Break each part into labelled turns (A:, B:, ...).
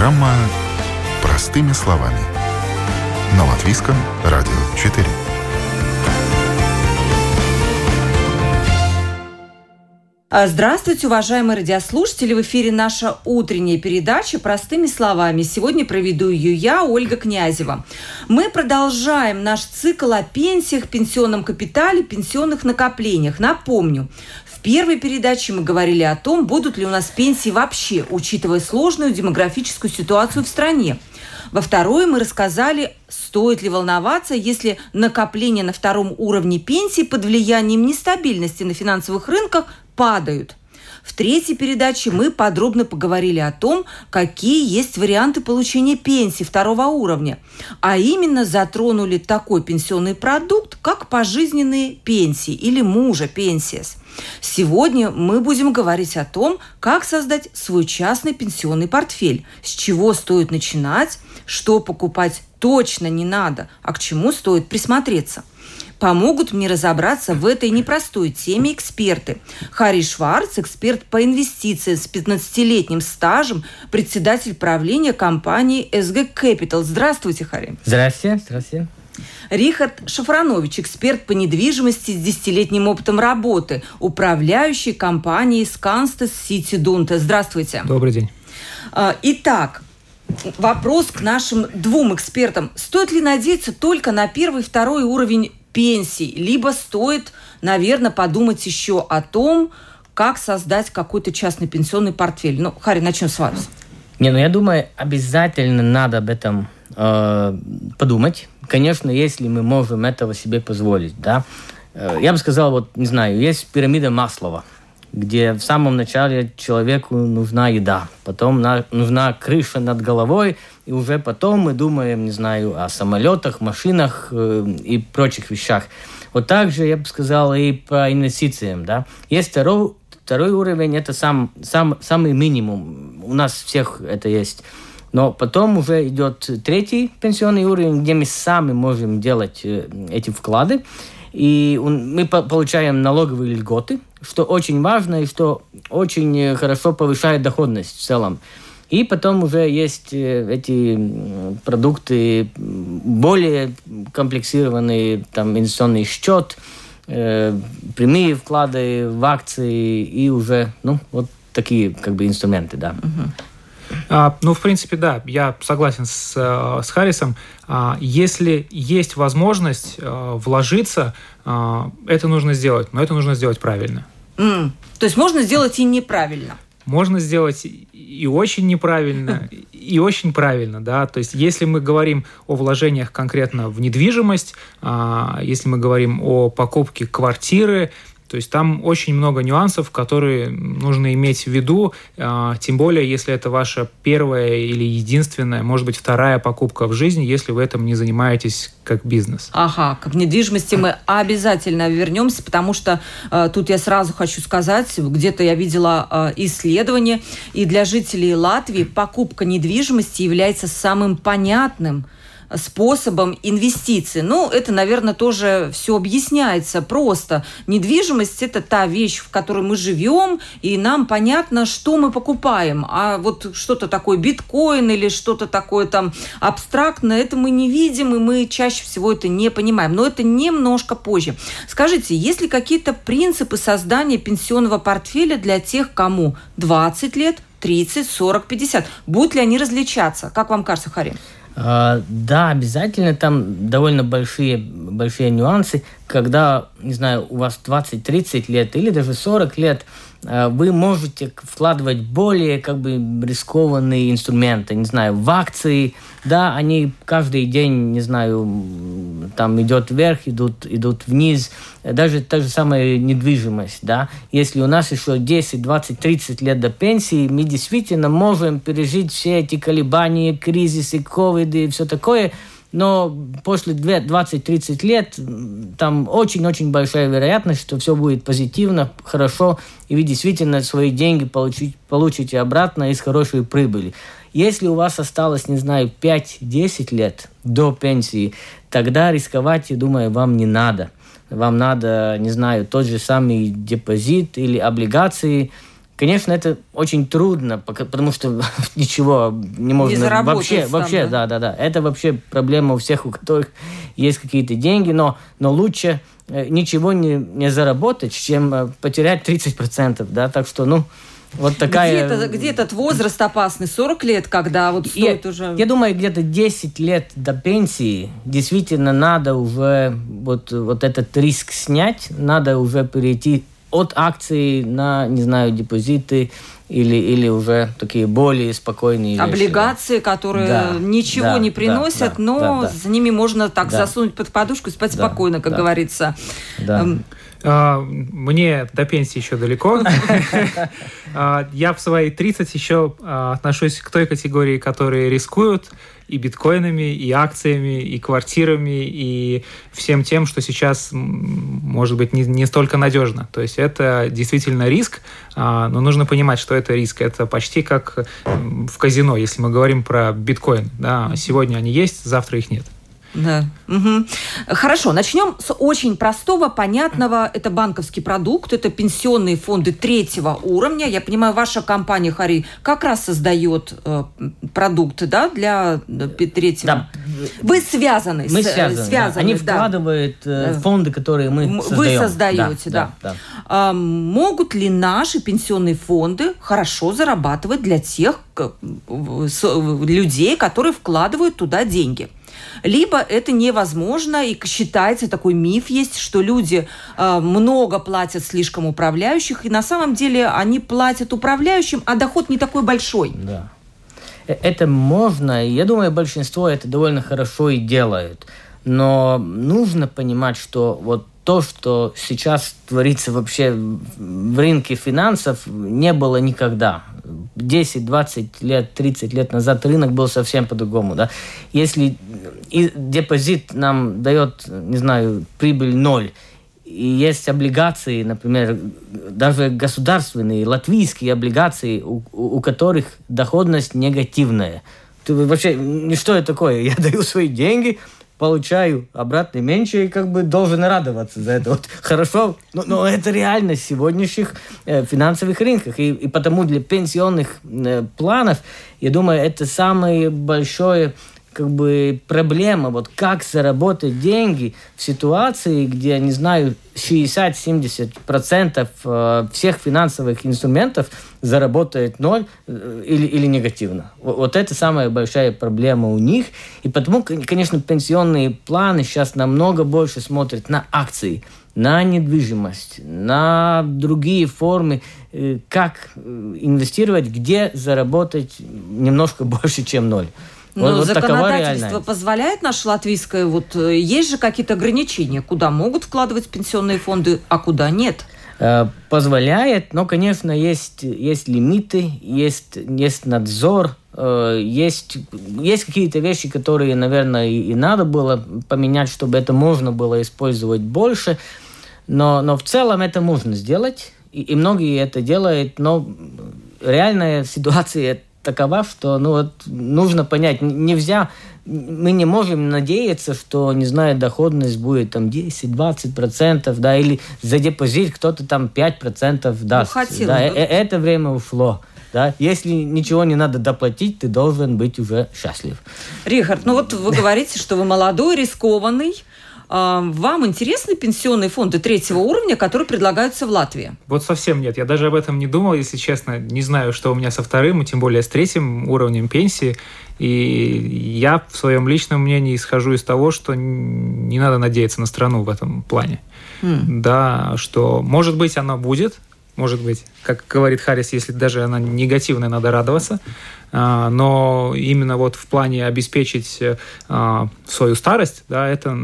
A: Программа «Простыми словами» на Латвийском радио 4.
B: А, здравствуйте, уважаемые радиослушатели! В эфире наша утренняя передача «Простыми словами». Сегодня проведу ее я, Ольга Князева. Мы продолжаем наш цикл о пенсиях, пенсионном капитале, пенсионных накоплениях. Напомню, первой передаче мы говорили о том, будут ли у нас пенсии вообще, учитывая сложную демографическую ситуацию в стране. Во второй мы рассказали, стоит ли волноваться, если накопления на втором уровне пенсии под влиянием нестабильности на финансовых рынках падают. В третьей передаче мы подробно поговорили о том, какие есть варианты получения пенсии второго уровня, а именно затронули такой пенсионный продукт, как пожизненные пенсии или мужа пенсиес. Сегодня мы будем говорить о том, как создать свой частный пенсионный портфель, с чего стоит начинать, что покупать точно не надо, а к чему стоит присмотреться. Помогут мне разобраться в этой непростой теме эксперты. Харри Шварц, эксперт по инвестициям с 15-летним стажем, председатель правления компании SG Capital. Здравствуйте, Харри.
C: Здравствуйте. Здравствуйте.
B: Рихард Шафранович, эксперт по недвижимости с десятилетним опытом работы, управляющий компанией Сканстес Сити Дунте. Здравствуйте.
D: Добрый день.
B: А, итак, вопрос к нашим двум экспертам. Стоит ли надеяться только на первый и второй уровень пенсий, либо стоит, наверное, подумать еще о том, как создать какой-то частный пенсионный портфель. Ну, Харри, начнем с вас.
C: Не, ну я думаю, обязательно надо об этом э, подумать. Конечно, если мы можем этого себе позволить, да. Э, я бы сказал, вот, не знаю, есть пирамида Маслова, где в самом начале человеку нужна еда, потом на, нужна крыша над головой, и уже потом мы думаем, не знаю, о самолетах, машинах э, и прочих вещах. Вот так же я бы сказал и по инвестициям, да. Есть второй, второй уровень, это сам, сам, самый минимум. У нас всех это есть. Но потом уже идет третий пенсионный уровень, где мы сами можем делать э, эти вклады. И мы получаем налоговые льготы, что очень важно и что очень хорошо повышает доходность в целом. И потом уже есть э, эти продукты более комплексированные, там инвестиционный счет, э, прямые вклады в акции и уже, ну, вот такие как бы инструменты, да. Uh-huh.
D: А, ну, в принципе, да, я согласен с, э, с Харрисом. А, если есть возможность а, вложиться, а, это нужно сделать, но это нужно сделать правильно.
B: Mm. То есть можно сделать и неправильно.
D: Можно сделать и очень неправильно, и очень правильно, да. То есть, если мы говорим о вложениях конкретно в недвижимость, если мы говорим о покупке квартиры, то есть там очень много нюансов, которые нужно иметь в виду, а, тем более, если это ваша первая или единственная, может быть, вторая покупка в жизни, если вы этим не занимаетесь как бизнес.
B: Ага, к недвижимости мы обязательно вернемся, потому что э, тут я сразу хочу сказать, где-то я видела э, исследование, и для жителей Латвии покупка недвижимости является самым понятным способом инвестиций. Ну, это, наверное, тоже все объясняется просто. Недвижимость – это та вещь, в которой мы живем, и нам понятно, что мы покупаем. А вот что-то такое биткоин или что-то такое там абстрактное, это мы не видим, и мы чаще всего это не понимаем. Но это немножко позже. Скажите, есть ли какие-то принципы создания пенсионного портфеля для тех, кому 20 лет, 30, 40, 50? Будут ли они различаться? Как вам кажется, Харин?
C: А, да, обязательно там довольно большие, большие нюансы, когда, не знаю, у вас 20-30 лет или даже 40 лет, вы можете вкладывать более как бы рискованные инструменты, не знаю, в акции, да, они каждый день, не знаю, там идет вверх, идут, идут вниз, даже та же самая недвижимость, да, если у нас еще 10, 20, 30 лет до пенсии, мы действительно можем пережить все эти колебания, кризисы, ковиды и все такое, но после 20-30 лет там очень-очень большая вероятность, что все будет позитивно, хорошо, и вы действительно свои деньги получить, получите обратно из хорошей прибыли. Если у вас осталось, не знаю, 5-10 лет до пенсии, тогда рисковать, я думаю, вам не надо. Вам надо, не знаю, тот же самый депозит или облигации – Конечно, это очень трудно, потому что ничего не можно
B: не
C: вообще,
B: там,
C: вообще,
B: да?
C: да, да, да. Это вообще проблема у всех, у которых есть какие-то деньги, но, но лучше э, ничего не, не заработать, чем э, потерять 30%, да, так что, ну, вот такая...
B: Где, это, где этот возраст опасный? 40 лет, когда вот стоит
C: я,
B: уже...
C: Я думаю, где-то 10 лет до пенсии действительно надо уже вот, вот этот риск снять, надо уже перейти от акций на, не знаю, депозиты или, или уже такие более спокойные
B: Облигации, вещи, которые
C: да,
B: ничего
C: да,
B: не приносят,
C: да,
B: но
C: да, да.
B: за ними можно так
C: да.
B: засунуть под подушку и спать
C: да,
B: спокойно, как
C: да.
B: говорится.
C: Да.
D: А, мне до пенсии еще далеко. А, я в свои 30 еще а, отношусь к той категории, которые рискуют и биткоинами, и акциями, и квартирами, и всем тем, что сейчас может быть не, не столько надежно. То есть это действительно риск, но нужно понимать, что это риск. Это почти как в казино, если мы говорим про биткоин. Да, сегодня они есть, завтра их нет.
B: Да. Угу. Хорошо, начнем с очень простого, понятного. Это банковский продукт, это пенсионные фонды третьего уровня. Я понимаю, ваша компания, Хари, как раз создает э, продукты да, для э, третьего.
C: Да.
B: Вы связаны.
C: Мы
B: с,
C: связаны.
B: связаны
C: да. Они
B: да.
C: вкладывают э, фонды, которые мы
B: Вы
C: создаем.
B: создаете, да.
C: да. да.
B: А, могут ли наши пенсионные фонды хорошо зарабатывать для тех людей, которые вкладывают туда деньги? Либо это невозможно, и считается такой миф есть, что люди э, много платят слишком управляющих, и на самом деле они платят управляющим, а доход не такой большой.
C: Да. Это можно, и я думаю, большинство это довольно хорошо и делают. Но нужно понимать, что вот то, что сейчас творится вообще в рынке финансов, не было никогда. 10, 20 лет, 30 лет назад рынок был совсем по-другому. Да? Если депозит нам дает, не знаю, прибыль ноль, и есть облигации, например, даже государственные, латвийские облигации, у, у которых доходность негативная. Ты вообще, что это такое? Я даю свои деньги, получаю обратно меньше и как бы должен радоваться за это. Вот хорошо, но, но это реальность сегодняшних э, финансовых рынках. И, и потому для пенсионных э, планов, я думаю, это самое большое как бы проблема, вот как заработать деньги в ситуации, где, не знаю, 60-70% э, всех финансовых инструментов заработает ноль э, или, или негативно. Вот это самая большая проблема у них. И потому, конечно, пенсионные планы сейчас намного больше смотрят на акции, на недвижимость, на другие формы, э, как инвестировать, где заработать немножко больше, чем ноль.
B: Но вот, законодательство вот позволяет наше латвийское, вот есть же какие-то ограничения, куда могут вкладывать пенсионные фонды, а куда нет?
C: Позволяет, но, конечно, есть, есть лимиты, есть, есть надзор, есть, есть какие-то вещи, которые, наверное, и, и надо было поменять, чтобы это можно было использовать больше, но, но в целом это можно сделать, и, и многие это делают, но реальная ситуация такова, что ну, вот, нужно понять, нельзя, мы не можем надеяться, что, не знаю, доходность будет там 10-20%, да, или за депозит кто-то там 5% даст.
B: Ну,
C: да, бы. это время ушло. Да? Если ничего не надо доплатить, ты должен быть уже счастлив.
B: Рихард, ну вот вы говорите, что вы молодой, рискованный, вам интересны пенсионные фонды третьего уровня, которые предлагаются в Латвии?
D: Вот совсем нет. Я даже об этом не думал, если честно. Не знаю, что у меня со вторым, и тем более с третьим уровнем пенсии. И я в своем личном мнении исхожу из того, что не надо надеяться на страну в этом плане. Mm. Да, что может быть оно будет, может быть, как говорит Харрис, если даже она негативная, надо радоваться. Но именно вот в плане обеспечить свою старость, да, это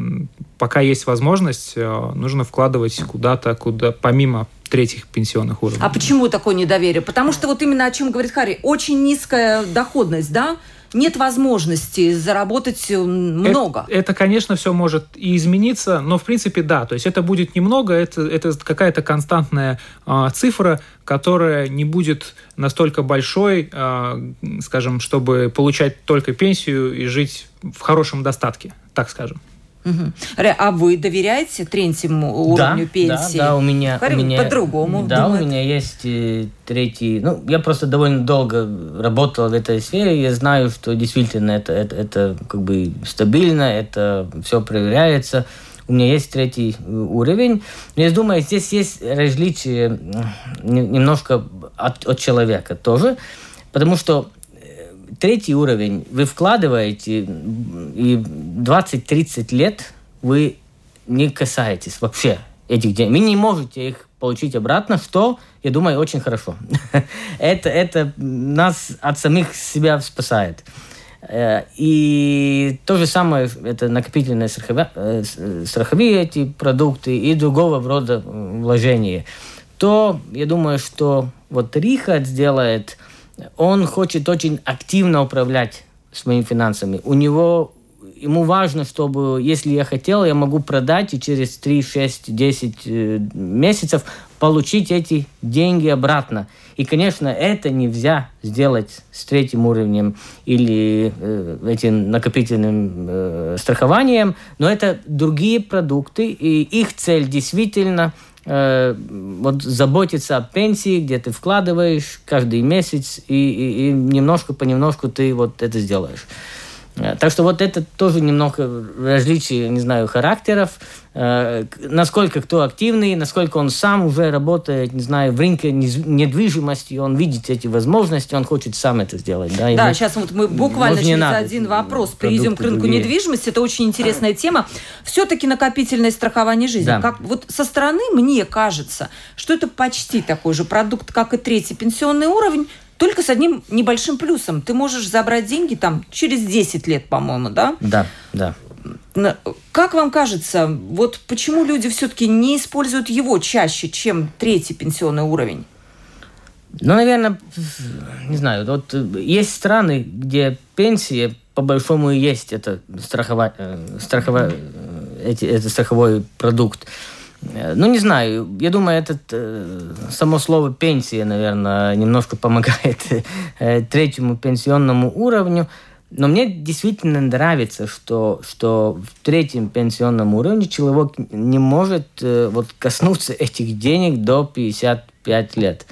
D: пока есть возможность, нужно вкладывать куда-то, куда помимо третьих пенсионных уровней.
B: А почему такое недоверие? Потому что вот именно о чем говорит Харри, очень низкая доходность, да? Нет возможности заработать много.
D: Это, это, конечно, все может и измениться, но в принципе да, то есть это будет немного, это, это какая-то константная э, цифра, которая не будет настолько большой, э, скажем, чтобы получать только пенсию и жить в хорошем достатке, так скажем.
B: Угу. А вы доверяете третьему уровню
C: да,
B: пенсии?
C: Да, да, у меня... у меня
B: по-другому
C: Да,
B: думают.
C: у меня есть э, третий... Ну, я просто довольно долго работал в этой сфере, я знаю, что действительно это, это, это как бы стабильно, это все проверяется. У меня есть третий э, уровень. Но я думаю, здесь есть различие немножко от, от человека тоже, потому что третий уровень вы вкладываете, и 20-30 лет вы не касаетесь вообще этих денег. Вы не можете их получить обратно, что, я думаю, очень хорошо. это, это нас от самих себя спасает. И то же самое, это накопительные страховые, страховые эти продукты и другого рода вложения. То, я думаю, что вот Рихард сделает – он хочет очень активно управлять своими финансами. У него ему важно, чтобы, если я хотел, я могу продать и через 3, 6, 10 месяцев получить эти деньги обратно. И, конечно, это нельзя сделать с третьим уровнем или э, этим накопительным э, страхованием, но это другие продукты, и их цель действительно – Э, вот заботиться о пенсии, где ты вкладываешь каждый месяц, и, и, и немножко понемножку ты вот это сделаешь. Э, так что вот это тоже немного различие, не знаю, характеров. Э, насколько кто активный, насколько он сам уже работает, не знаю, в рынке недвижимости, он видит эти возможности, он хочет сам это сделать. Да,
B: да сейчас вот мы буквально через надо один вопрос перейдем к рынку другие. недвижимости. Это очень интересная тема. Все-таки накопительное страхование жизни. Да. Как, вот со стороны мне кажется, что это почти такой же продукт, как и третий пенсионный уровень, только с одним небольшим плюсом. Ты можешь забрать деньги там через 10 лет, по-моему, да?
C: Да, да.
B: Как вам кажется, вот почему люди все-таки не используют его чаще, чем третий пенсионный уровень?
C: Ну, наверное, не знаю, вот есть страны, где пенсия по большому есть это страховая, э, страховая, э, эти, это страховой продукт. Э, ну, не знаю, я думаю, это само слово пенсия, наверное, немножко помогает третьему пенсионному уровню. Но мне действительно нравится, что, что в третьем пенсионном уровне человек не может э, вот, коснуться этих денег до 55 лет.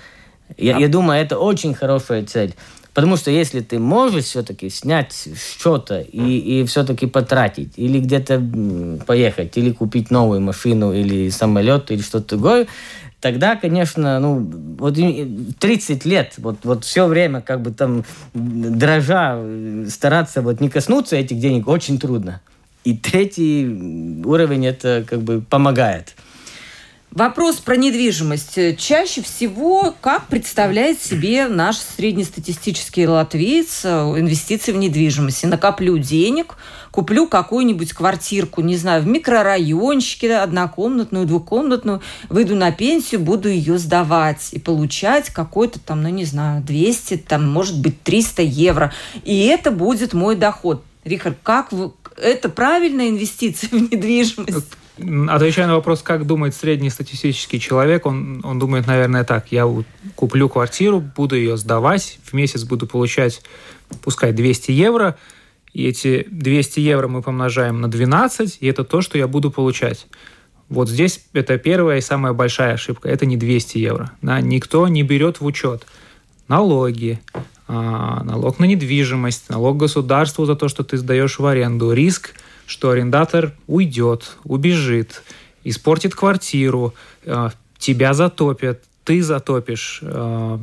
C: Я, а... я думаю, это очень хорошая цель. Потому что если ты можешь все-таки снять что-то и, и все-таки потратить, или где-то поехать, или купить новую машину, или самолет, или что-то другое, тогда, конечно, ну, вот 30 лет, вот, вот все время как бы там дрожа стараться вот не коснуться этих денег очень трудно. И третий уровень это как бы помогает.
B: Вопрос про недвижимость. Чаще всего, как представляет себе наш среднестатистический латвиец э, инвестиции в недвижимость? накоплю денег, куплю какую-нибудь квартирку, не знаю, в микрорайончике, однокомнатную, двухкомнатную, выйду на пенсию, буду ее сдавать и получать какой-то там, ну не знаю, 200, там, может быть, 300 евро. И это будет мой доход. Рихард, как вы... Это правильная инвестиция в недвижимость?
D: Отвечая на вопрос, как думает среднестатистический человек, он, он думает, наверное, так. Я куплю квартиру, буду ее сдавать, в месяц буду получать, пускай 200 евро, и эти 200 евро мы помножаем на 12, и это то, что я буду получать. Вот здесь это первая и самая большая ошибка. Это не 200 евро. Да? Никто не берет в учет налоги, а, налог на недвижимость, налог государству за то, что ты сдаешь в аренду, риск – что арендатор уйдет, убежит, испортит квартиру, э, тебя затопят, ты затопишь, э,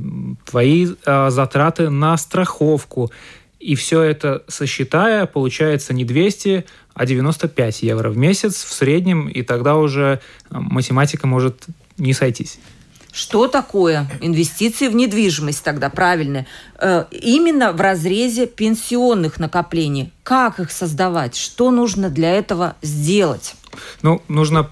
D: твои э, затраты на страховку. И все это сосчитая, получается не 200, а 95 евро в месяц в среднем, и тогда уже математика может не сойтись.
B: Что такое инвестиции в недвижимость тогда правильно? Э, именно в разрезе пенсионных накоплений. Как их создавать? Что нужно для этого сделать?
D: Ну, нужно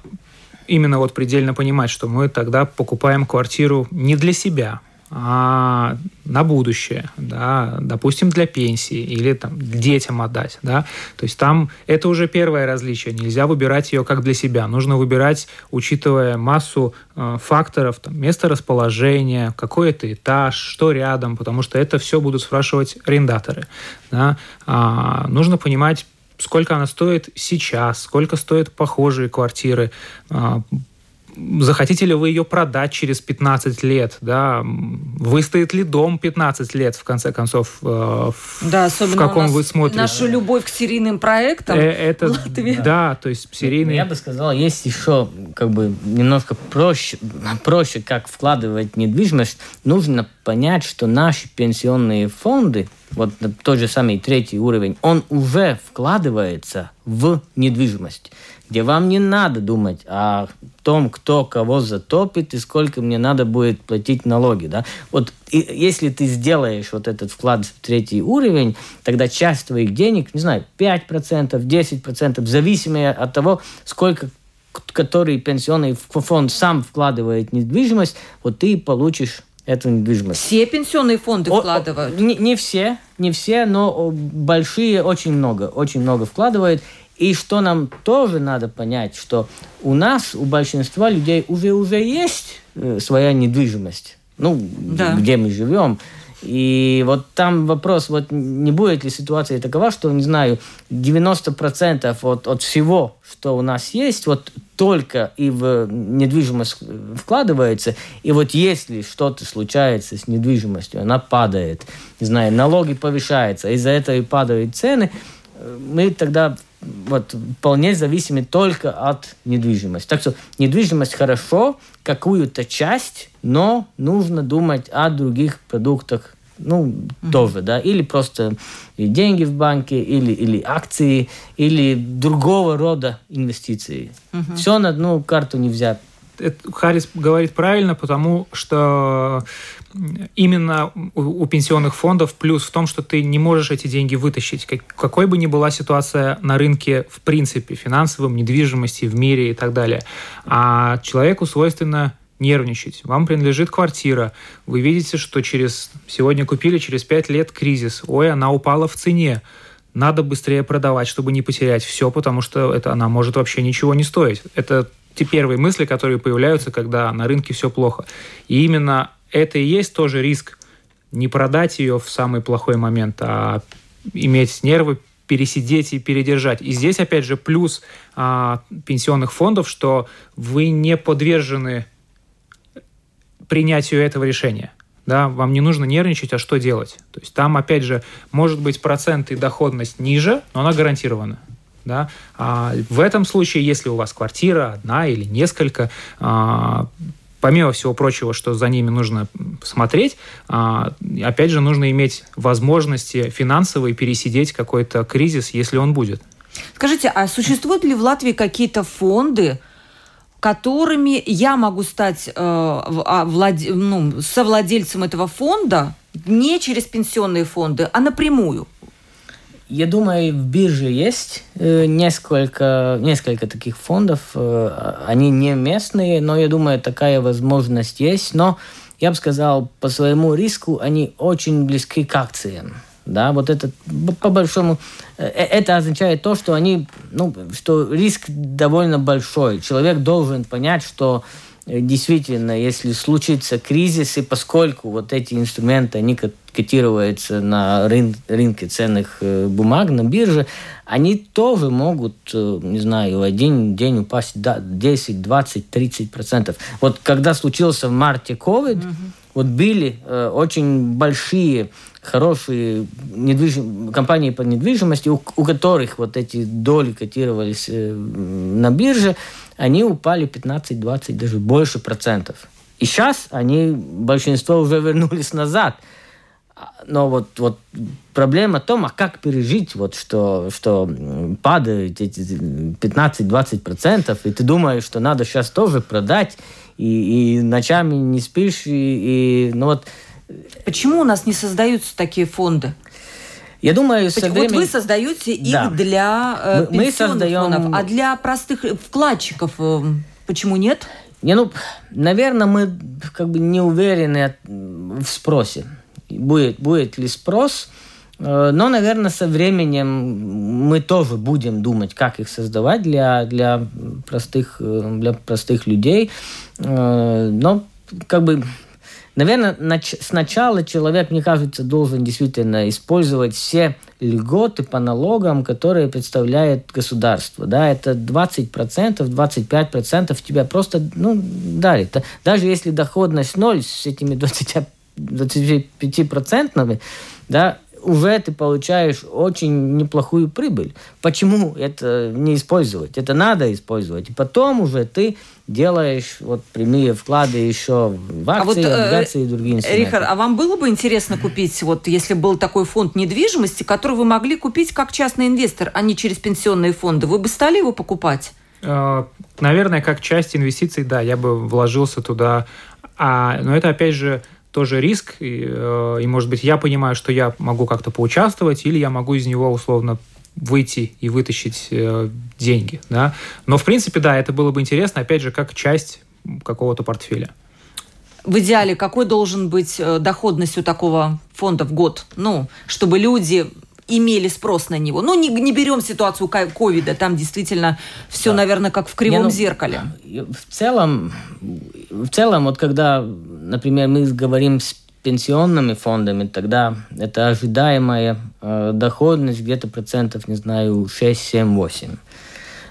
D: именно вот предельно понимать, что мы тогда покупаем квартиру не для себя, а, на будущее, да, допустим, для пенсии или там детям отдать, да, то есть там это уже первое различие, нельзя выбирать ее как для себя, нужно выбирать, учитывая массу э, факторов, там, место расположения, какой это этаж, что рядом, потому что это все будут спрашивать арендаторы, да, а, нужно понимать сколько она стоит сейчас, сколько стоят похожие квартиры, а, захотите ли вы ее продать через 15 лет, да, выстоит ли дом 15 лет, в конце концов, э, в,
B: да, особенно
D: в каком вы смотрите.
B: Нашу любовь к серийным проектам
D: э, это, Да, то есть серийные...
C: Я бы сказал, есть еще как бы немножко проще, проще, как вкладывать недвижимость. Нужно понять, что наши пенсионные фонды, вот тот же самый третий уровень, он уже вкладывается в недвижимость где вам не надо думать о том, кто кого затопит и сколько мне надо будет платить налоги. Да? Вот и, если ты сделаешь вот этот вклад в третий уровень, тогда часть твоих денег, не знаю, 5%, 10%, зависимые от того, сколько который пенсионный фонд сам вкладывает в недвижимость, вот ты получишь эту недвижимость.
B: Все пенсионные фонды о, вкладывают?
C: Не, не все, не все, но большие очень много, очень много вкладывают. И что нам тоже надо понять, что у нас, у большинства людей уже уже есть э, своя недвижимость, ну, да. где мы живем. И вот там вопрос, вот не будет ли ситуация такова, что, не знаю, 90% от, от всего, что у нас есть, вот только и в недвижимость вкладывается, и вот если что-то случается с недвижимостью, она падает, не знаю, налоги повышаются, из-за этого и падают цены, мы тогда вот, вполне зависимы только от недвижимости. Так что недвижимость хорошо, какую-то часть, но нужно думать о других продуктах ну, mm-hmm. тоже, да, или просто деньги в банке, или, или акции, или другого рода инвестиции. Mm-hmm. Все на одну карту не взять.
D: Харрис говорит правильно, потому что именно у, у пенсионных фондов плюс в том, что ты не можешь эти деньги вытащить. Как, какой бы ни была ситуация на рынке в принципе, финансовом, недвижимости, в мире и так далее. А человеку свойственно нервничать. Вам принадлежит квартира. Вы видите, что через сегодня купили, через пять лет кризис. Ой, она упала в цене. Надо быстрее продавать, чтобы не потерять все, потому что это она может вообще ничего не стоить. Это те первые мысли, которые появляются, когда на рынке все плохо. И именно это и есть тоже риск не продать ее в самый плохой момент, а иметь нервы, пересидеть и передержать. И здесь, опять же, плюс а, пенсионных фондов, что вы не подвержены принятию этого решения. Да, вам не нужно нервничать, а что делать? То есть там, опять же, может быть процент и доходность ниже, но она гарантирована. Да? А в этом случае, если у вас квартира одна или несколько, а, помимо всего прочего, что за ними нужно смотреть, а, опять же, нужно иметь возможности финансовые пересидеть какой-то кризис, если он будет.
B: Скажите, а существуют ли в Латвии какие-то фонды, которыми я могу стать э, а, влад... ну, совладельцем этого фонда не через пенсионные фонды, а напрямую?
C: Я думаю, в бирже есть э, несколько, несколько таких фондов. Э, они не местные, но я думаю, такая возможность есть. Но я бы сказал, по своему риску они очень близки к акциям. Да, вот это по большому, э, это означает то, что они, ну, что риск довольно большой. Человек должен понять, что действительно, если случится кризис, и поскольку вот эти инструменты, они котируются на рын, рынке ценных э, бумаг, на бирже, они тоже могут, э, не знаю, один день упасть до 10, 20, 30 процентов. Вот когда случился в марте COVID, mm-hmm. вот были э, очень большие хорошие недвижим... компании по недвижимости, у, у которых вот эти доли котировались э, на бирже, они упали 15-20, даже больше процентов. И сейчас они, большинство уже вернулись назад. Но вот, вот проблема в том, а как пережить, вот, что, что падают эти 15-20 процентов, и ты думаешь, что надо сейчас тоже продать, и, и ночами не спишь, и, и ну вот...
B: Почему у нас не создаются такие фонды?
C: Я думаю, со
B: временем... Вот вы создаете их да. для э, мы, мы создаем... фондов, а для простых вкладчиков э, почему нет?
C: Не, ну, наверное, мы как бы не уверены в спросе. Будет, будет ли спрос, э, но, наверное, со временем мы тоже будем думать, как их создавать для, для, простых, э, для простых людей. Э, но как бы наверное, нач- сначала человек, мне кажется, должен действительно использовать все льготы по налогам, которые представляет государство. Да, это 20%, 25% тебя просто ну, дарит. Даже если доходность ноль с этими 20, 25%, да, уже ты получаешь очень неплохую прибыль. Почему это не использовать? Это надо использовать. И потом уже ты делаешь вот прямые вклады еще в акции, а вот, э, облигации и другие инструменты.
B: Рихард, а вам было бы интересно купить, вот если был такой фонд недвижимости, который вы могли купить как частный инвестор, а не через пенсионные фонды, вы бы стали его покупать?
D: Э, наверное, как часть инвестиций, да, я бы вложился туда. А, но это, опять же, тоже риск, и, э, и, может быть, я понимаю, что я могу как-то поучаствовать, или я могу из него условно выйти и вытащить э, деньги, да. Но, в принципе, да, это было бы интересно, опять же, как часть какого-то портфеля.
B: В идеале какой должен быть э, доходность у такого фонда в год? Ну, чтобы люди имели спрос на него. Ну, не, не берем ситуацию ковида, там действительно все, да. наверное, как в кривом не, ну, зеркале.
C: В целом, в целом, вот когда, например, мы говорим с пенсионными фондами, тогда это ожидаемая э, доходность где-то процентов, не знаю, 6, 7, 8.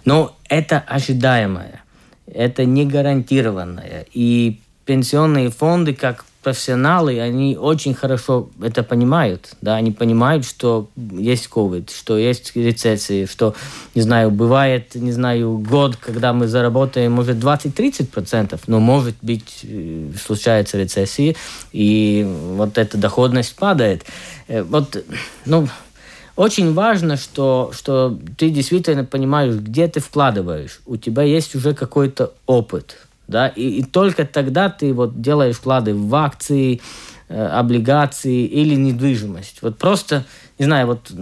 C: Но это ожидаемое, это не гарантированное. И пенсионные фонды, как профессионалы, они очень хорошо это понимают, да, они понимают, что есть COVID, что есть рецессии, что, не знаю, бывает, не знаю, год, когда мы заработаем, может, 20-30%, но, может быть, э, случается рецессии, и вот эта доходность падает. Э, вот, ну, очень важно, что, что ты действительно понимаешь, где ты вкладываешь. У тебя есть уже какой-то опыт, да, и, и только тогда ты вот делаешь вклады в акции, э, облигации или недвижимость. Вот просто, не знаю, вот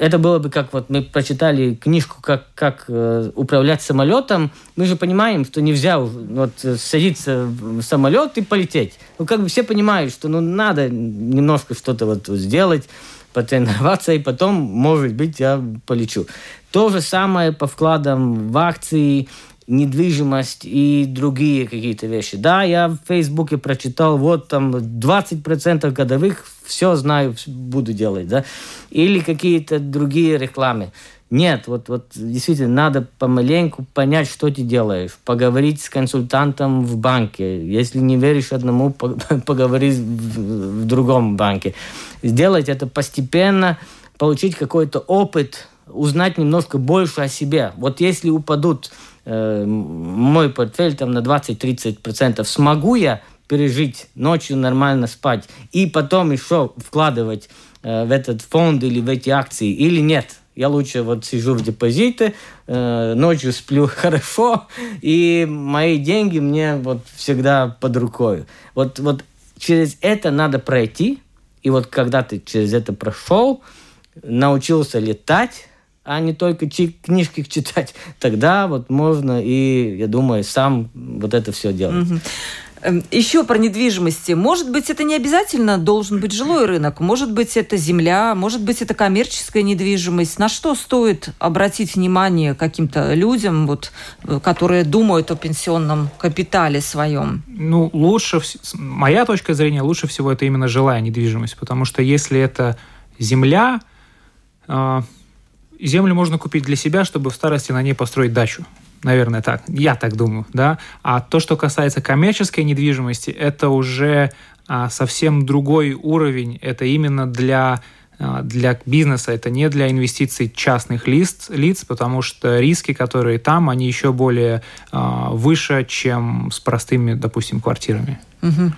C: это было бы как вот мы прочитали книжку, как, как э, управлять самолетом, мы же понимаем, что нельзя вот садиться в самолет и полететь. Ну, как бы все понимают, что ну, надо немножко что-то вот сделать, потренироваться, и потом, может быть, я полечу. То же самое по вкладам в акции, недвижимость и другие какие-то вещи. Да, я в Фейсбуке прочитал, вот там 20% годовых, все знаю, буду делать, да. Или какие-то другие рекламы. Нет, вот, вот действительно надо помаленьку понять, что ты делаешь. Поговорить с консультантом в банке. Если не веришь одному, поговори в, другом банке. Сделать это постепенно, получить какой-то опыт, узнать немножко больше о себе. Вот если упадут э, мой портфель там на 20-30%, смогу я пережить, ночью нормально спать и потом еще вкладывать э, в этот фонд или в эти акции или нет? Я лучше вот сижу в депозите, э, ночью сплю хорошо, и мои деньги мне вот всегда под рукой. Вот, вот через это надо пройти, и вот когда ты через это прошел, научился летать, а не только книжки читать, тогда вот можно и, я думаю, сам вот это все делать. Угу.
B: Еще про недвижимости. Может быть, это не обязательно должен быть жилой рынок. Может быть, это земля, может быть, это коммерческая недвижимость. На что стоит обратить внимание каким-то людям, вот, э, которые думают о пенсионном капитале своем?
D: Ну, лучше, моя точка зрения, лучше всего это именно жилая недвижимость, потому что если это земля, а, землю можно купить для себя, чтобы в старости на ней построить дачу. Наверное, так. Я так думаю, да. А то, что касается коммерческой недвижимости, это уже а, совсем другой уровень. Это именно для для бизнеса, это не для инвестиций частных лиц, лиц потому что риски, которые там, они еще более а, выше, чем с простыми, допустим, квартирами.
B: Угу.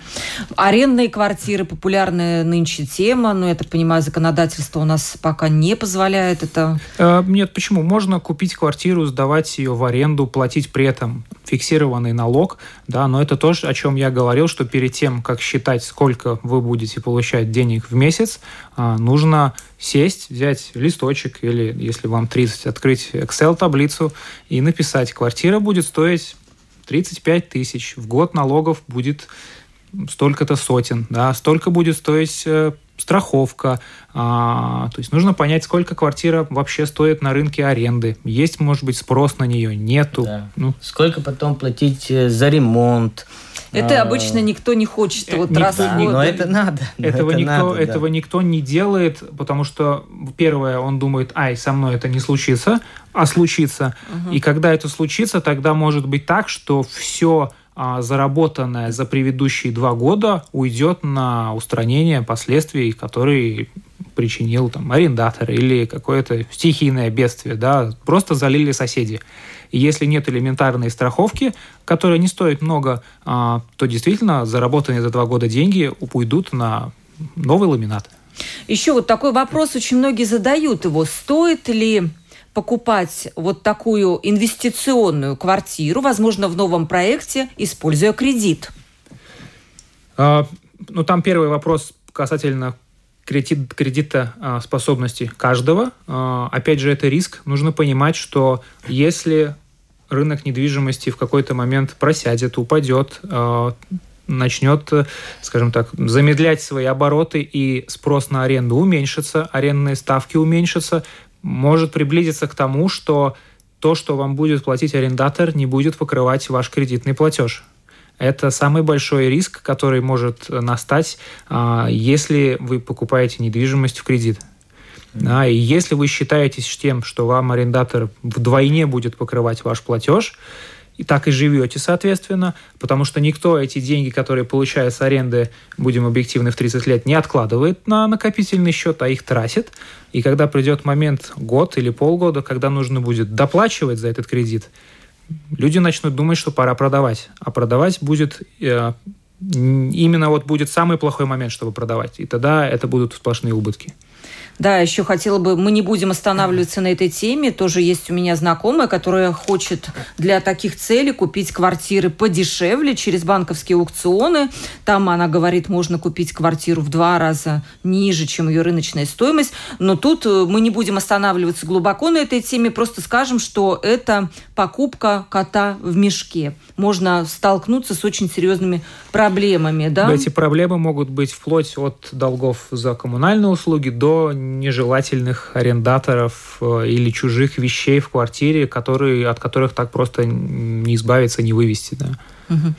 B: Арендные квартиры популярная нынче тема, но я так понимаю, законодательство у нас пока не позволяет это.
D: Э, нет, почему? Можно купить квартиру, сдавать ее в аренду, платить при этом фиксированный налог, да, но это то, о чем я говорил, что перед тем, как считать, сколько вы будете получать денег в месяц, э, нужно сесть, взять листочек или, если вам 30, открыть Excel-таблицу и написать, квартира будет стоить 35 тысяч, в год налогов будет столько-то сотен, да, столько будет стоить э, страховка. А, то есть нужно понять, сколько квартира вообще стоит на рынке аренды. Есть, может быть, спрос на нее, нету. Да.
C: Ну. Сколько потом платить э, за ремонт,
B: Это а... обычно никто не хочет.
C: вот никто, расходы. Но это надо.
D: Этого, это никто, надо, этого да. никто не делает, потому что, первое, он думает, ай, со мной это не случится, а случится. Угу. И когда это случится, тогда может быть так, что все заработанное за предыдущие два года уйдет на устранение последствий, которые причинил там арендатор или какое-то стихийное бедствие, да, просто залили соседи. И если нет элементарной страховки, которая не стоит много, а, то действительно заработанные за два года деньги уйдут на новый ламинат.
B: Еще вот такой вопрос очень многие задают его. Стоит ли покупать вот такую инвестиционную квартиру, возможно, в новом проекте, используя кредит?
D: А, ну, там первый вопрос касательно кредит, кредита а, способности каждого. А, опять же, это риск. Нужно понимать, что если рынок недвижимости в какой-то момент просядет, упадет, а, начнет, скажем так, замедлять свои обороты и спрос на аренду уменьшится, арендные ставки уменьшатся, может приблизиться к тому, что то, что вам будет платить арендатор, не будет покрывать ваш кредитный платеж. Это самый большой риск, который может настать, а, если вы покупаете недвижимость в кредит. Да, и если вы считаетесь тем, что вам арендатор вдвойне будет покрывать ваш платеж, и так и живете, соответственно, потому что никто эти деньги, которые получает с аренды, будем объективны, в 30 лет, не откладывает на накопительный счет, а их тратит. И когда придет момент, год или полгода, когда нужно будет доплачивать за этот кредит, люди начнут думать, что пора продавать. А продавать будет э, именно вот будет самый плохой момент, чтобы продавать. И тогда это будут сплошные убытки.
B: Да, еще хотела бы, мы не будем останавливаться на этой теме. Тоже есть у меня знакомая, которая хочет для таких целей купить квартиры подешевле через банковские аукционы. Там, она говорит, можно купить квартиру в два раза ниже, чем ее рыночная стоимость. Но тут э, мы не будем останавливаться глубоко на этой теме, просто скажем, что это покупка кота в мешке. Можно столкнуться с очень серьезными проблемами. Да?
D: Эти проблемы могут быть вплоть от долгов за коммунальные услуги до нежелательных арендаторов э, или чужих вещей в квартире, которые, от которых так просто не избавиться, не вывести. Да.
B: Угу.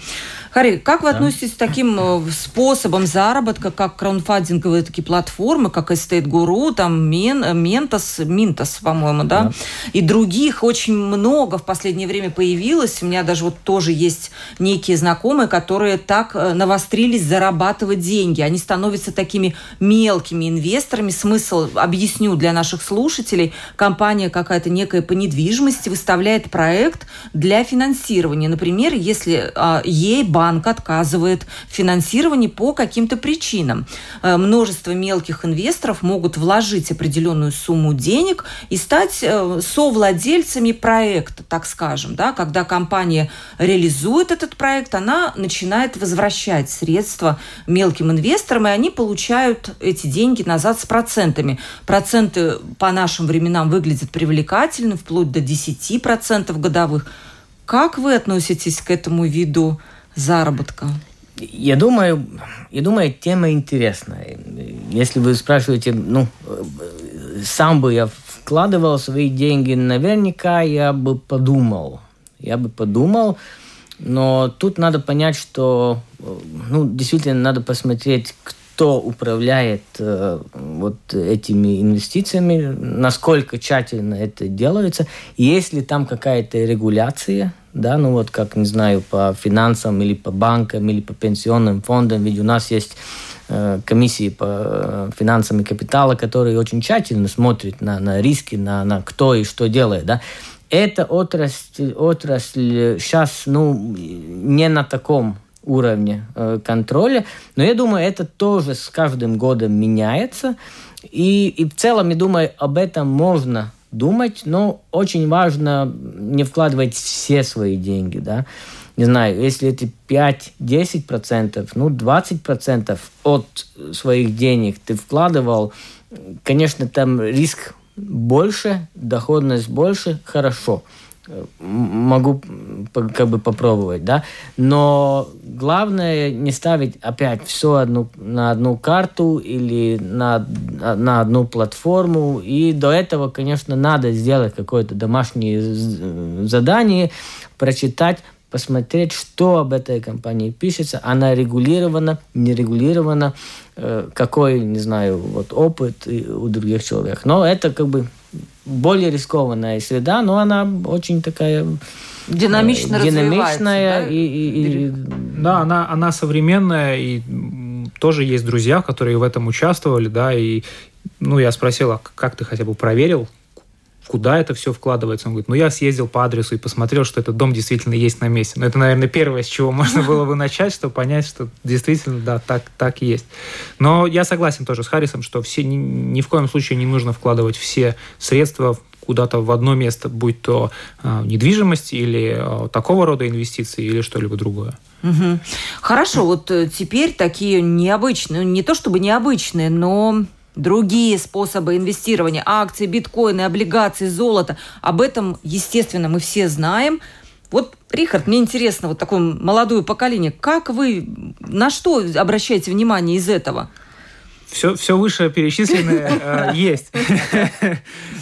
B: Харри, как вы да. относитесь к таким э, способам заработка, как краудфандинговые такие платформы, как Estate Guru, там Мен, Ментос, Минтос, по-моему, да? да, и других очень много в последнее время появилось. У меня даже вот тоже есть некие знакомые, которые так э, навострились зарабатывать деньги. Они становятся такими мелкими инвесторами. Смысл объясню для наших слушателей. Компания какая-то некая по недвижимости выставляет проект для финансирования. Например, если а, ей банк банк отказывает в финансировании по каким-то причинам. Э, множество мелких инвесторов могут вложить определенную сумму денег и стать э, совладельцами проекта, так скажем. Да? Когда компания реализует этот проект, она начинает возвращать средства мелким инвесторам, и они получают эти деньги назад с процентами. Проценты по нашим временам выглядят привлекательно, вплоть до 10% годовых. Как вы относитесь к этому виду заработка?
C: Я думаю, я думаю, тема интересная. Если вы спрашиваете, ну, сам бы я вкладывал свои деньги, наверняка я бы подумал. Я бы подумал, но тут надо понять, что ну, действительно надо посмотреть, кто управляет э, вот этими инвестициями, насколько тщательно это делается, есть ли там какая-то регуляция, да, ну вот как, не знаю, по финансам или по банкам или по пенсионным фондам, ведь у нас есть э, комиссии по э, финансам и капитала, которые очень тщательно смотрят на, на риски, на, на кто и что делает, да. Эта отрасль, отрасль сейчас, ну, не на таком уровне э, контроля, но я думаю, это тоже с каждым годом меняется, и, и в целом, я думаю, об этом можно думать, но очень важно не вкладывать все свои деньги, да. Не знаю, если это 5-10%, ну 20% от своих денег ты вкладывал, конечно, там риск больше, доходность больше, хорошо могу как бы попробовать, да. Но главное не ставить опять все одну, на одну карту или на, на одну платформу. И до этого, конечно, надо сделать какое-то домашнее задание, прочитать, посмотреть, что об этой компании пишется, она регулирована, не регулирована, э, какой, не знаю, вот опыт у других человек. Но это как бы более рискованная среда, но она очень такая
B: динамично
C: динамичная
B: да?
C: и, и,
D: и да, она она современная и тоже есть друзья, которые в этом участвовали, да, и ну я спросил, а как ты хотя бы проверил, куда это все вкладывается. Он говорит, ну я съездил по адресу и посмотрел, что этот дом действительно есть на месте. Но это, наверное, первое, с чего можно было бы начать, чтобы понять, что действительно, да, так, так и есть. Но я согласен тоже с Харрисом, что все, ни, ни в коем случае не нужно вкладывать все средства куда-то в одно место, будь то э, недвижимость или э, такого рода инвестиции или что-либо другое.
B: Угу. Хорошо, вот э, теперь такие необычные, не то чтобы необычные, но другие способы инвестирования, акции, биткоины, облигации, золото. Об этом, естественно, мы все знаем. Вот, Рихард, мне интересно, вот такое молодое поколение, как вы, на что обращаете внимание из этого?
D: Все, все выше перечисленное э, есть.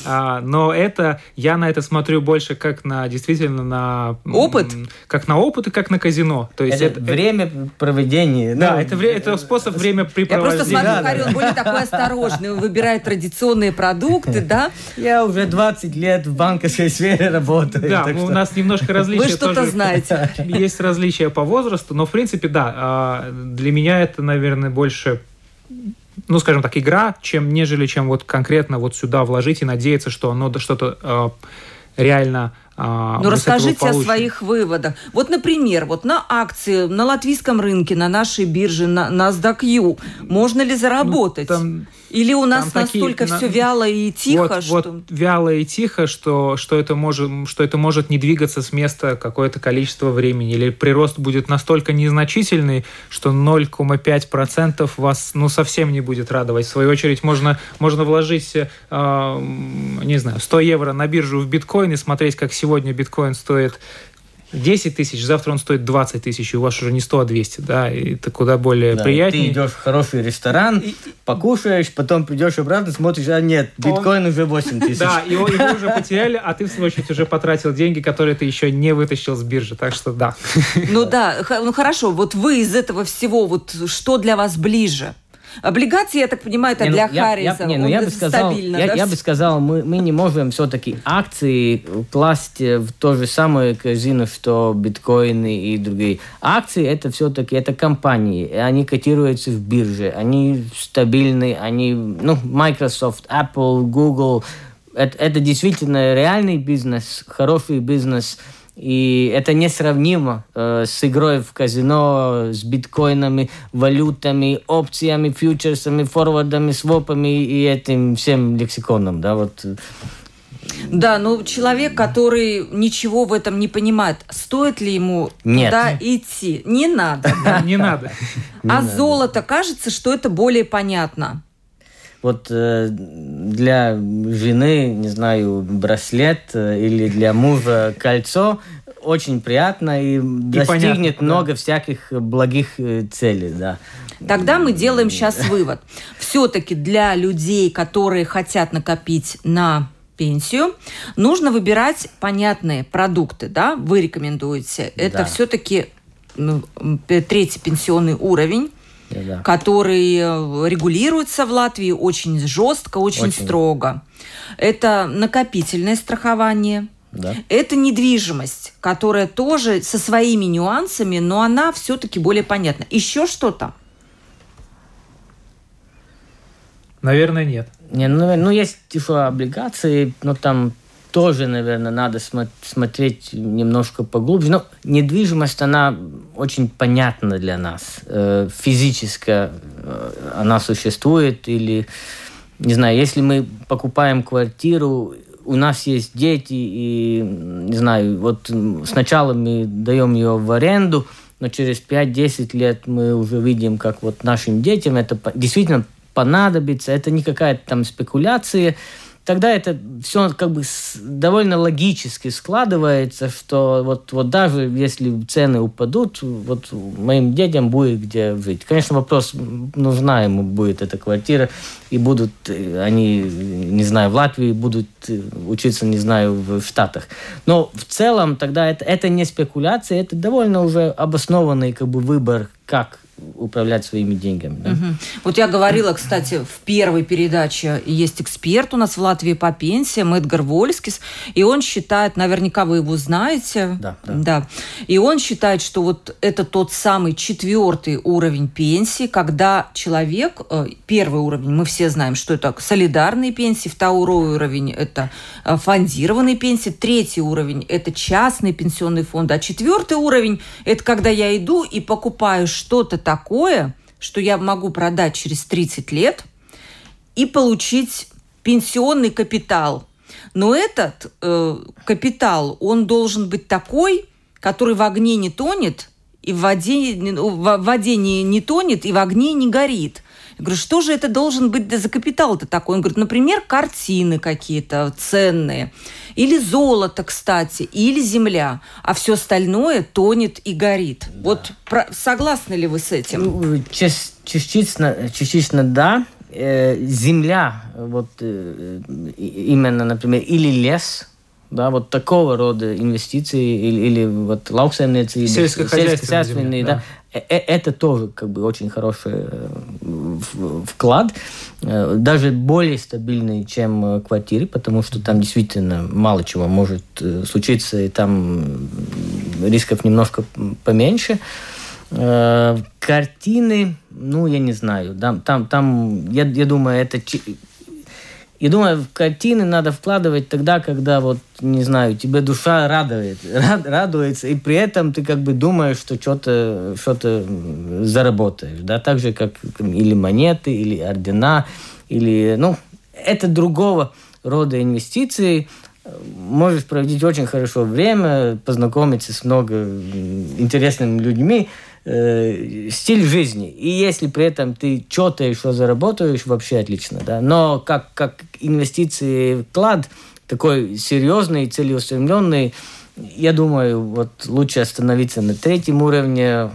D: А, но это, я на это смотрю больше как на, действительно, на...
B: Опыт?
D: Как на опыт и как на казино.
C: То есть это, время проведения.
D: Да, это, это способ времяпрепровождения.
B: Я просто смотрю, Харри, он более такой осторожный, он выбирает традиционные продукты, да?
C: Я уже 20 лет в банковской сфере работаю.
D: Да, у нас немножко различия.
B: Вы что-то знаете.
D: Есть различия по возрасту, но, в принципе, да, а, для меня это, наверное, больше ну, скажем так, игра, чем нежели чем вот конкретно вот сюда вложить и надеяться, что оно что-то э, реально
B: а, ну, расскажите о своих выводах. Вот, например, вот на акции на латвийском рынке, на нашей бирже, на NASDAQ, можно ли заработать? Ну, там, Или у нас там настолько такие, все вяло и тихо?
D: Вот, что... вот вяло и тихо, что, что, это может, что это может не двигаться с места какое-то количество времени. Или прирост будет настолько незначительный, что 0,5% вас ну, совсем не будет радовать. В свою очередь, можно, можно вложить, э, не знаю, 100 евро на биржу в биткоин и смотреть, как сегодня биткоин стоит 10 тысяч, завтра он стоит 20 тысяч, и у вас уже не 100, а 200, да, и это куда более да, приятнее.
C: Ты идешь в хороший ресторан, и, покушаешь, потом придешь обратно, смотришь, а нет, биткоин он... уже 8 тысяч.
D: Да, и его, его уже потеряли, а ты, в свою очередь, уже потратил деньги, которые ты еще не вытащил с биржи, так что да.
B: Ну да, ну хорошо, вот вы из этого всего, вот что для вас ближе? Облигации, я так понимаю, это не, для ну, Харриса.
C: Я, не, ну, я бы сказал, я, да? я бы сказал, мы, мы не можем все-таки акции класть в то же самое казино, что биткоины и другие. Акции это все-таки это компании, они котируются в бирже, они стабильны, они, ну, Microsoft, Apple, Google, это, это действительно реальный бизнес, хороший бизнес – и это несравнимо э, с игрой в казино, с биткоинами, валютами, опциями, фьючерсами, форвардами, свопами и этим всем лексиконом. Да, вот.
B: Да, ну человек, который ничего в этом не понимает, стоит ли ему
C: Нет.
B: туда идти? Не надо.
D: Не надо.
B: А золото, кажется, что это более понятно
C: вот э, для жены, не знаю, браслет э, или для мужа кольцо очень приятно и, и достигнет понятно, много да. всяких благих э, целей, да.
B: Тогда мы делаем сейчас вывод. Все-таки для людей, которые хотят накопить на пенсию, нужно выбирать понятные продукты, да, вы рекомендуете. Это да. все-таки ну, третий пенсионный уровень да. который э, регулируется в Латвии очень жестко, очень, очень. строго. Это накопительное страхование. Да. Это недвижимость, которая тоже со своими нюансами, но она все-таки более понятна. Еще что-то?
D: Наверное, нет.
C: Не, ну, ну, есть еще облигации, но там тоже, наверное, надо смо- смотреть немножко поглубже. Но недвижимость, она очень понятна для нас. Э, физически э, она существует или, не знаю, если мы покупаем квартиру, у нас есть дети, и, не знаю, вот сначала мы даем ее в аренду, но через 5-10 лет мы уже видим, как вот нашим детям это действительно понадобится. Это не какая-то там спекуляция, тогда это все как бы довольно логически складывается, что вот, вот даже если цены упадут, вот моим детям будет где жить. Конечно, вопрос, нужна ему будет эта квартира, и будут э, они, не знаю, в Латвии будут э, учиться, не знаю, в Штатах. Но в целом тогда это, это не спекуляция, это довольно уже обоснованный как бы выбор, как управлять своими деньгами. Да? Угу.
B: Вот я говорила, кстати, в первой передаче есть эксперт у нас в Латвии по пенсиям, Эдгар Вольскис, и он считает, наверняка вы его знаете,
C: да, да.
B: да, и он считает, что вот это тот самый четвертый уровень пенсии, когда человек, э, первый уровень, мы все знаем, что это солидарные пенсии, второй уровень это э, фондированные пенсии, третий уровень это частные пенсионные фонды, а четвертый уровень это когда я иду и покупаю что-то такое, что я могу продать через 30 лет и получить пенсионный капитал. Но этот э, капитал, он должен быть такой, который в огне не тонет, и в воде, в воде не, не тонет, и в огне не горит. Я говорю, что же это должен быть за капитал-то такой? Он говорит, например, картины какие-то ценные, или золото, кстати, или земля, а все остальное тонет и горит. Да. Вот про, согласны ли вы с этим?
C: Ну, частично, частично да. Э, земля, вот э, именно, например, или лес – да, вот такого рода инвестиции или, или вот лауксайницы,
D: сельскохозяйственные, да.
C: да, э, э, это тоже как бы очень хороший э, вклад, даже более стабильный, чем квартиры, потому что там действительно мало чего может случиться, и там рисков немножко поменьше. Картины, ну, я не знаю, там, там, там я, я думаю, это и думаю, в картины надо вкладывать тогда, когда вот, не знаю, тебе душа радует, рад, радуется, и при этом ты как бы думаешь, что что-то что заработаешь, да, так же, как или монеты, или ордена, или, ну, это другого рода инвестиции, можешь проводить очень хорошо время, познакомиться с много интересными людьми, э, стиль жизни. И если при этом ты что-то еще заработаешь, вообще отлично, да. Но как, как инвестиции вклад, такой серьезный, целеустремленный, я думаю, вот лучше остановиться на третьем уровне,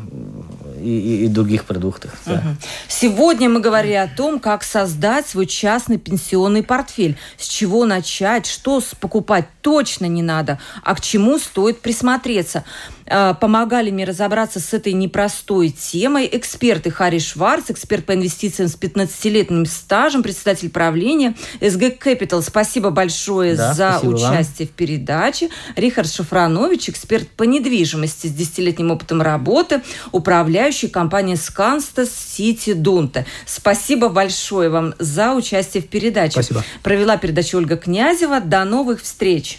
C: и, и, других продуктах. Да. Угу.
B: Сегодня мы говорили о том, как создать свой частный пенсионный портфель, с чего начать, что покупать точно не надо, а к чему стоит присмотреться. А, помогали мне разобраться с этой непростой темой эксперты Харри Шварц, эксперт по инвестициям с 15-летним стажем, председатель правления СГ Capital. Спасибо большое да, за спасибо участие вам. в передаче. Рихард Шафранович, эксперт по недвижимости с 10-летним опытом работы, управляющий компанией Сканстас Сити Дунта. Спасибо большое вам за участие в передаче.
D: Спасибо.
B: Провела передачу Ольга Князева. До новых встреч.